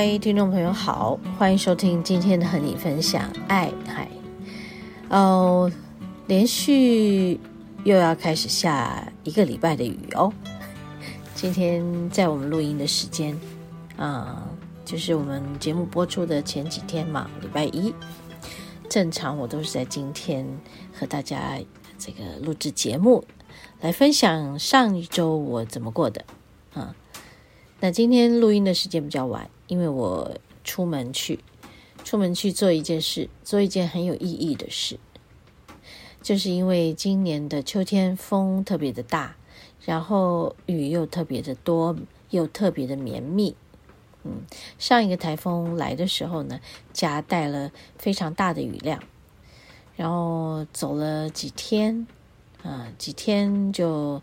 嗨，听众朋友好，欢迎收听今天的和你分享爱嗨。哦，连续又要开始下一个礼拜的雨哦。今天在我们录音的时间啊、就是我们节目播出的前几天嘛，礼拜一。正常我都是在今天和大家这个录制节目，来分享上一周我怎么过的啊。那今天录音的时间比较晚。因为我出门去，出门去做一件事，做一件很有意义的事，就是因为今年的秋天风特别的大，然后雨又特别的多，又特别的绵密。嗯，上一个台风来的时候呢，夹带了非常大的雨量，然后走了几天，啊，几天就。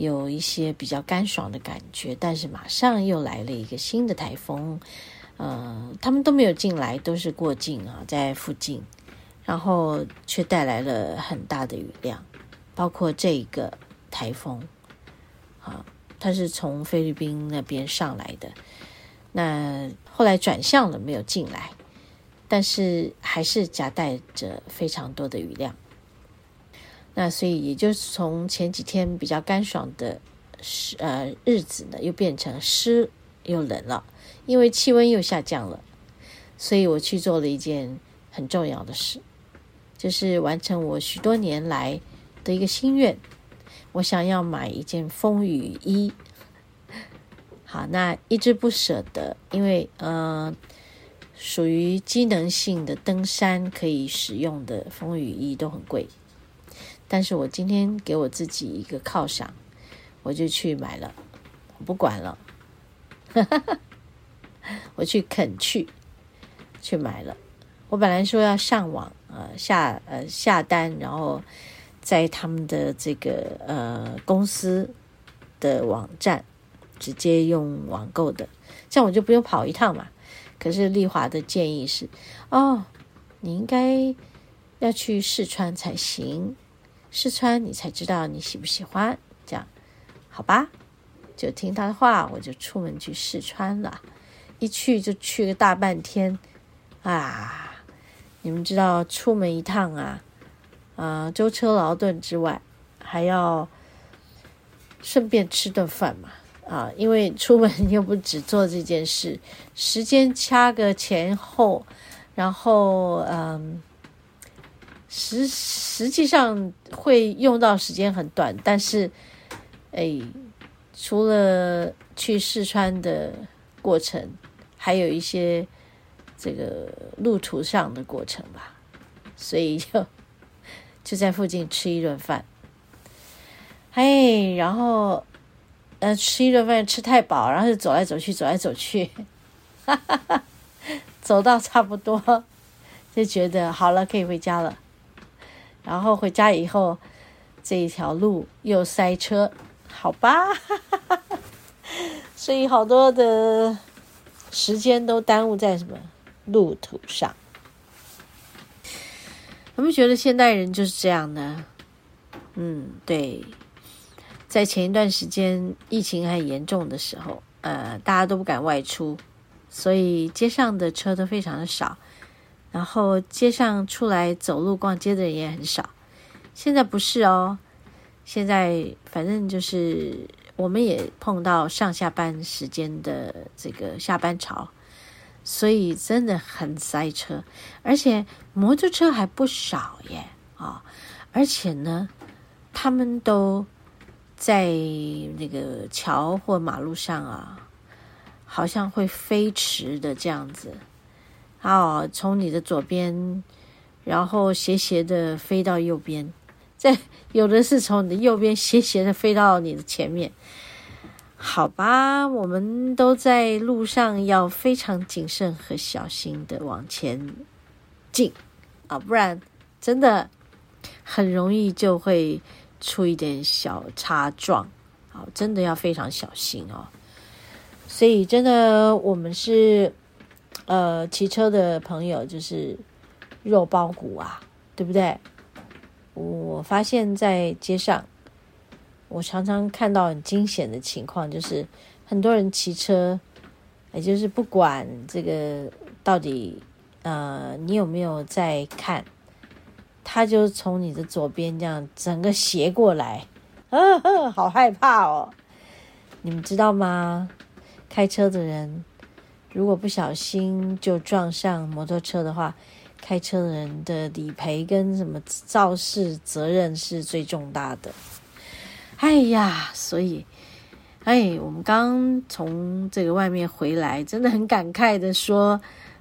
有一些比较干爽的感觉，但是马上又来了一个新的台风，呃，他们都没有进来，都是过境啊，在附近，然后却带来了很大的雨量，包括这个台风，啊，它是从菲律宾那边上来的，那后来转向了，没有进来，但是还是夹带着非常多的雨量。那所以也就是从前几天比较干爽的湿呃日子呢，又变成湿又冷了，因为气温又下降了，所以我去做了一件很重要的事，就是完成我许多年来的一个心愿，我想要买一件风雨衣。好，那一直不舍得，因为呃属于机能性的登山可以使用的风雨衣都很贵。但是我今天给我自己一个犒赏，我就去买了，我不管了，我去肯去去买了。我本来说要上网呃下呃下单，然后在他们的这个呃公司的网站直接用网购的，这样我就不用跑一趟嘛。可是丽华的建议是，哦，你应该要去试穿才行。试穿你才知道你喜不喜欢，这样好吧？就听他的话，我就出门去试穿了。一去就去个大半天啊！你们知道出门一趟啊，啊，舟车劳顿之外，还要顺便吃顿饭嘛啊！因为出门又不只做这件事，时间掐个前后，然后嗯。实实际上会用到时间很短，但是，哎，除了去试穿的过程，还有一些这个路途上的过程吧，所以就 就在附近吃一顿饭，哎，然后呃吃一顿饭吃太饱，然后就走来走去，走来走去，哈哈哈，走到差不多就觉得好了，可以回家了。然后回家以后，这一条路又塞车，好吧，所以好多的时间都耽误在什么路途上。有没有觉得现代人就是这样呢？嗯，对，在前一段时间疫情还严重的时候，呃，大家都不敢外出，所以街上的车都非常的少。然后街上出来走路逛街的人也很少，现在不是哦，现在反正就是我们也碰到上下班时间的这个下班潮，所以真的很塞车，而且摩托车还不少耶啊、而且呢，他们都在那个桥或马路上啊，好像会飞驰的这样子。哦，从你的左边，然后斜斜的飞到右边，再有的是从你的右边斜斜的飞到你的前面。好吧，我们都在路上要非常谨慎和小心的往前进啊，不然真的很容易就会出一点小擦撞，好，真的要非常小心哦。所以真的，我们是呃骑车的朋友，就是肉包骨啊，对不对？我发现在街上，我常常看到很惊险的情况，就是很多人骑车，也就是不管这个到底呃你有没有在看，他就从你的左边这样整个斜过来，呵呵，好害怕哦！你们知道吗？开车的人如果不小心就撞上摩托车的话，开车人的理赔跟什么肇事责任是最重大的。哎呀，所以，哎，我们刚从这个外面回来，真的很感慨的说，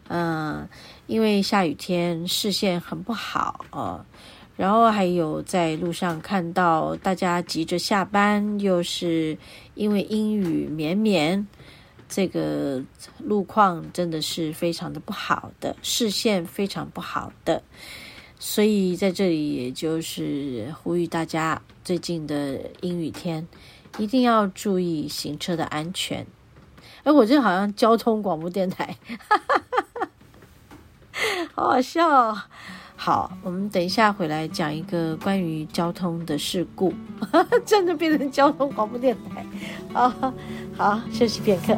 嗯、因为下雨天视线很不好哦、然后还有在路上看到大家急着下班，又是因为阴雨绵绵。这个路况真的是非常的不好的，视线非常不好的，所以在这里也就是呼吁大家，最近的阴雨天一定要注意行车的安全。哎，我这好像交通广播电台，哈哈哈哈，好好笑哦。好，我们等一下回来讲一个关于交通的事故，真的变成交通广播电台。啊，好，休息片刻。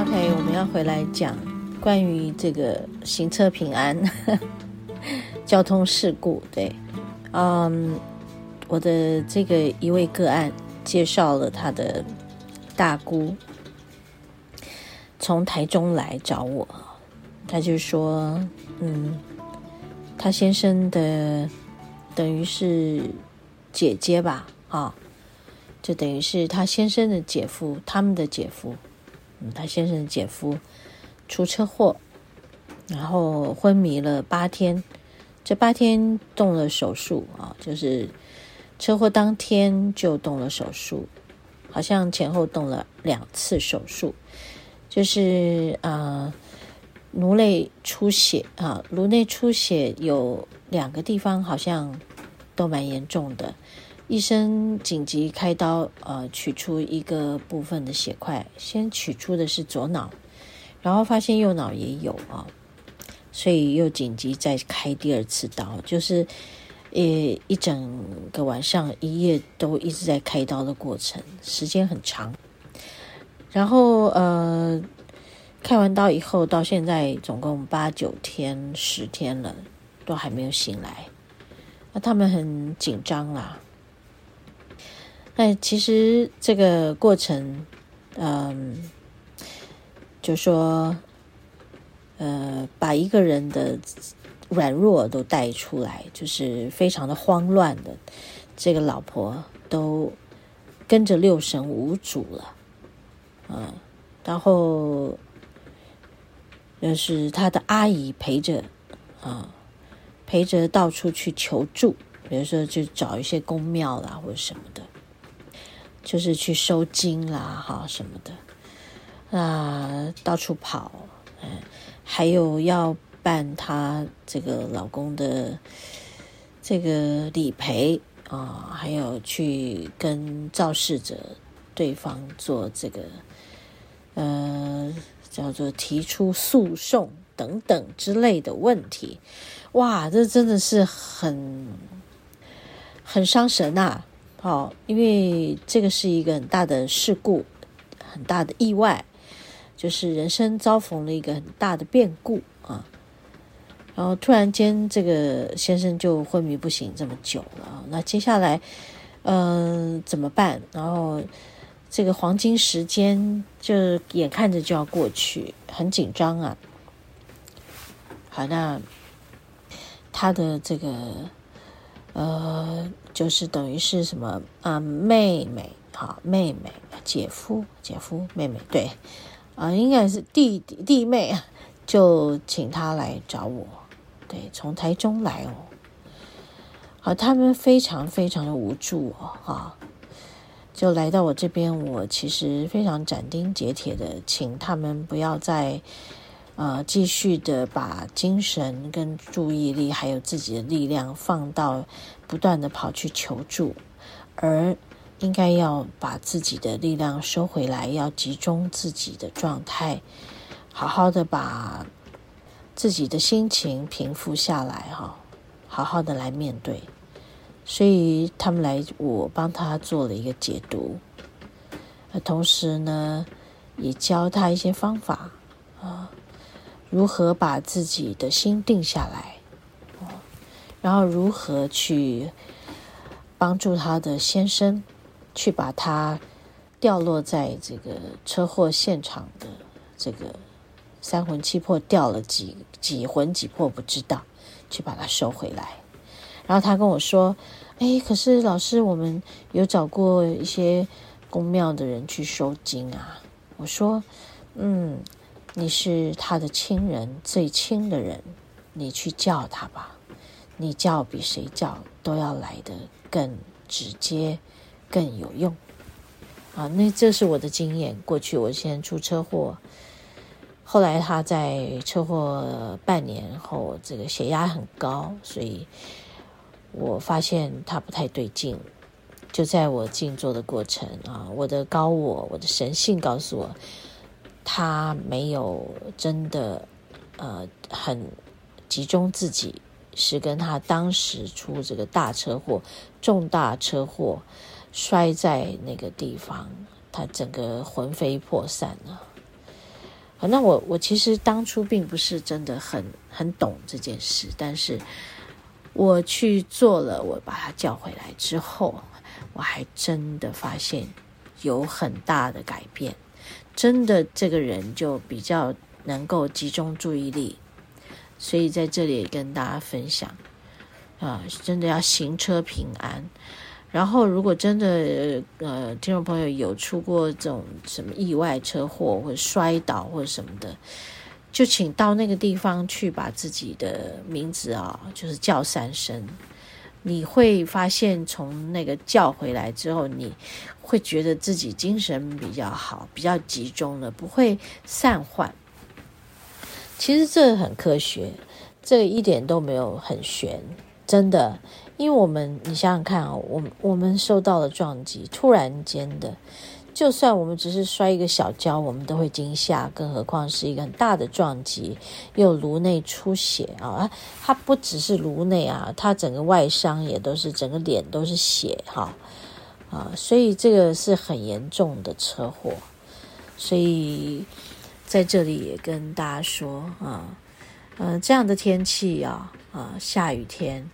OK，我们要回来讲关于这个行车平安、呵 呵交通事故。对，嗯，我的这个一位个案介绍了他的大姑从台中来找我，他就说，嗯，他先生的等于是姐姐吧，啊，就等于是他先生的姐夫，他们的姐夫。嗯，他先生的姐夫出车祸，然后昏迷了八天，这八天动了手术啊，就是车祸当天就动了手术，好像前后动了两次手术，就是啊，颅内出血啊，颅内出血有两个地方好像都蛮严重的。医生紧急开刀，呃，取出一个部分的血块。先取出的是左脑，然后发现右脑也有啊，所以又紧急再开第二次刀，就是，呃，一整个晚上一夜都一直在开刀的过程，时间很长。然后呃，开完刀以后到现在总共八九天、十天了，都还没有醒来，那他们很紧张啦。那其实这个过程，嗯，就说，呃，把一个人的软弱都带出来，就是非常的慌乱的，这个老婆都跟着六神无主了，嗯，然后就是他的阿姨陪着，啊，陪着到处去求助，比如说去找一些公庙啦或者什么的。就是去收金啦，哈什么的，啊，到处跑，嗯，还有要办她这个老公的这个理赔啊，还有去跟肇事者对方做这个，呃，叫做提出诉讼等等之类的问题，哇，这真的是很很伤神呐，好，因为这个是一个很大的事故，很大的意外，就是人生遭逢了一个很大的变故啊。然后突然间，这个先生就昏迷不醒这么久了。那接下来，嗯、怎么办？然后这个黄金时间就眼看着就要过去，很紧张啊。好，那他的这个呃，就是等于是什么啊？妹妹，好，妹妹，姐夫，姐夫，妹妹，对，啊，应该是弟弟弟妹，就请他来找我。对，从台中来哦，好，他们非常非常的无助哦，哈，就来到我这边，我其实非常斩钉截铁的，请他们不要再呃继续的把精神跟注意力，还有自己的力量放到不断的跑去求助，而应该要把自己的力量收回来，要集中自己的状态，好好的把。自己的心情平复下来，哈，好好的来面对。所以他们来，我帮他做了一个解读，同时呢，也教他一些方法啊，如何把自己的心定下来，然后如何去帮助他的先生，去把他掉落在这个车祸现场的这个。三魂七魄掉了几几魂几魄不知道，去把它收回来。然后他跟我说：“哎，可是老师，我们有找过一些宫庙的人去收惊啊。”我说：“嗯，你是他的亲人，最亲的人，你去叫他吧。你叫比谁叫都要来得更直接，更有用。”啊，那这是我的经验。过去我先出车祸。后来他在车祸半年后，这个血压很高，所以我发现他不太对劲。就在我静坐的过程啊，我的高我，我的神性告诉我，他没有真的呃很集中自己，是跟他当时出这个大车祸、重大车祸摔在那个地方，他整个魂飞魄散了。那我我其实当初并不是真的很很懂这件事，但是我去做了，我把他叫回来之后，我还真的发现有很大的改变，真的这个人就比较能够集中注意力，所以在这里跟大家分享啊，真的要行车平安。然后，如果真的呃，听众朋友有出过这种什么意外车祸或者摔倒或者什么的，就请到那个地方去，把自己的名字啊，就是叫三声。你会发现，从那个叫回来之后，你会觉得自己精神比较好，比较集中了，不会散涣。其实这很科学，这一点都没有很玄，真的。因为我们，你想想看啊，我我们受到了撞击，突然间的，就算我们只是摔一个小跤，我们都会惊吓，更何况是一个很大的撞击，又颅内出血啊！它不只是颅内啊，它整个外伤也都是，整个脸都是血哈啊！所以这个是很严重的车祸，所以在这里也跟大家说啊，嗯、这样的天气啊啊，下雨天。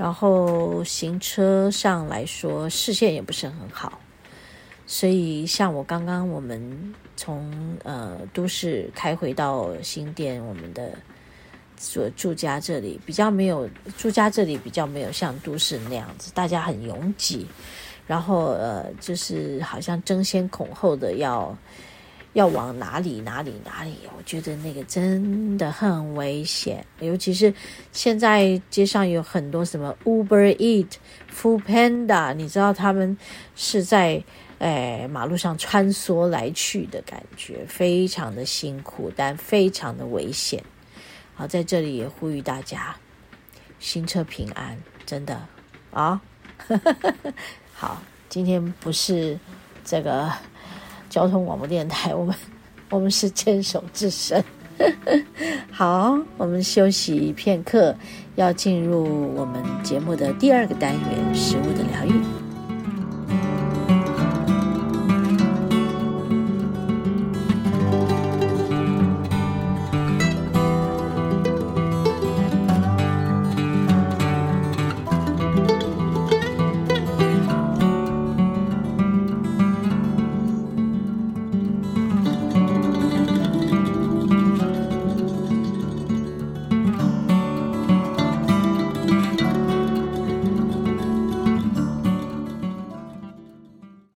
然后行车上来说，视线也不是很好，所以像我刚刚我们从呃都市开回到新店，我们的所住家这里比较没有住家这里比较没有像都市那样子，大家很拥挤，然后呃就是好像争先恐后的要。要往哪里哪里哪里？我觉得那个真的很危险，尤其是现在街上有很多什么 Uber Eat、Food Panda，你知道他们是在诶马路上穿梭来去的感觉，非常的辛苦，但非常的危险。好，在这里也呼吁大家行车平安，真的啊。好，今天不是这个。交通广播电台，我们 我们是牵手之声。好，我们休息片刻，要进入我们节目的第二个单元——食物的疗愈。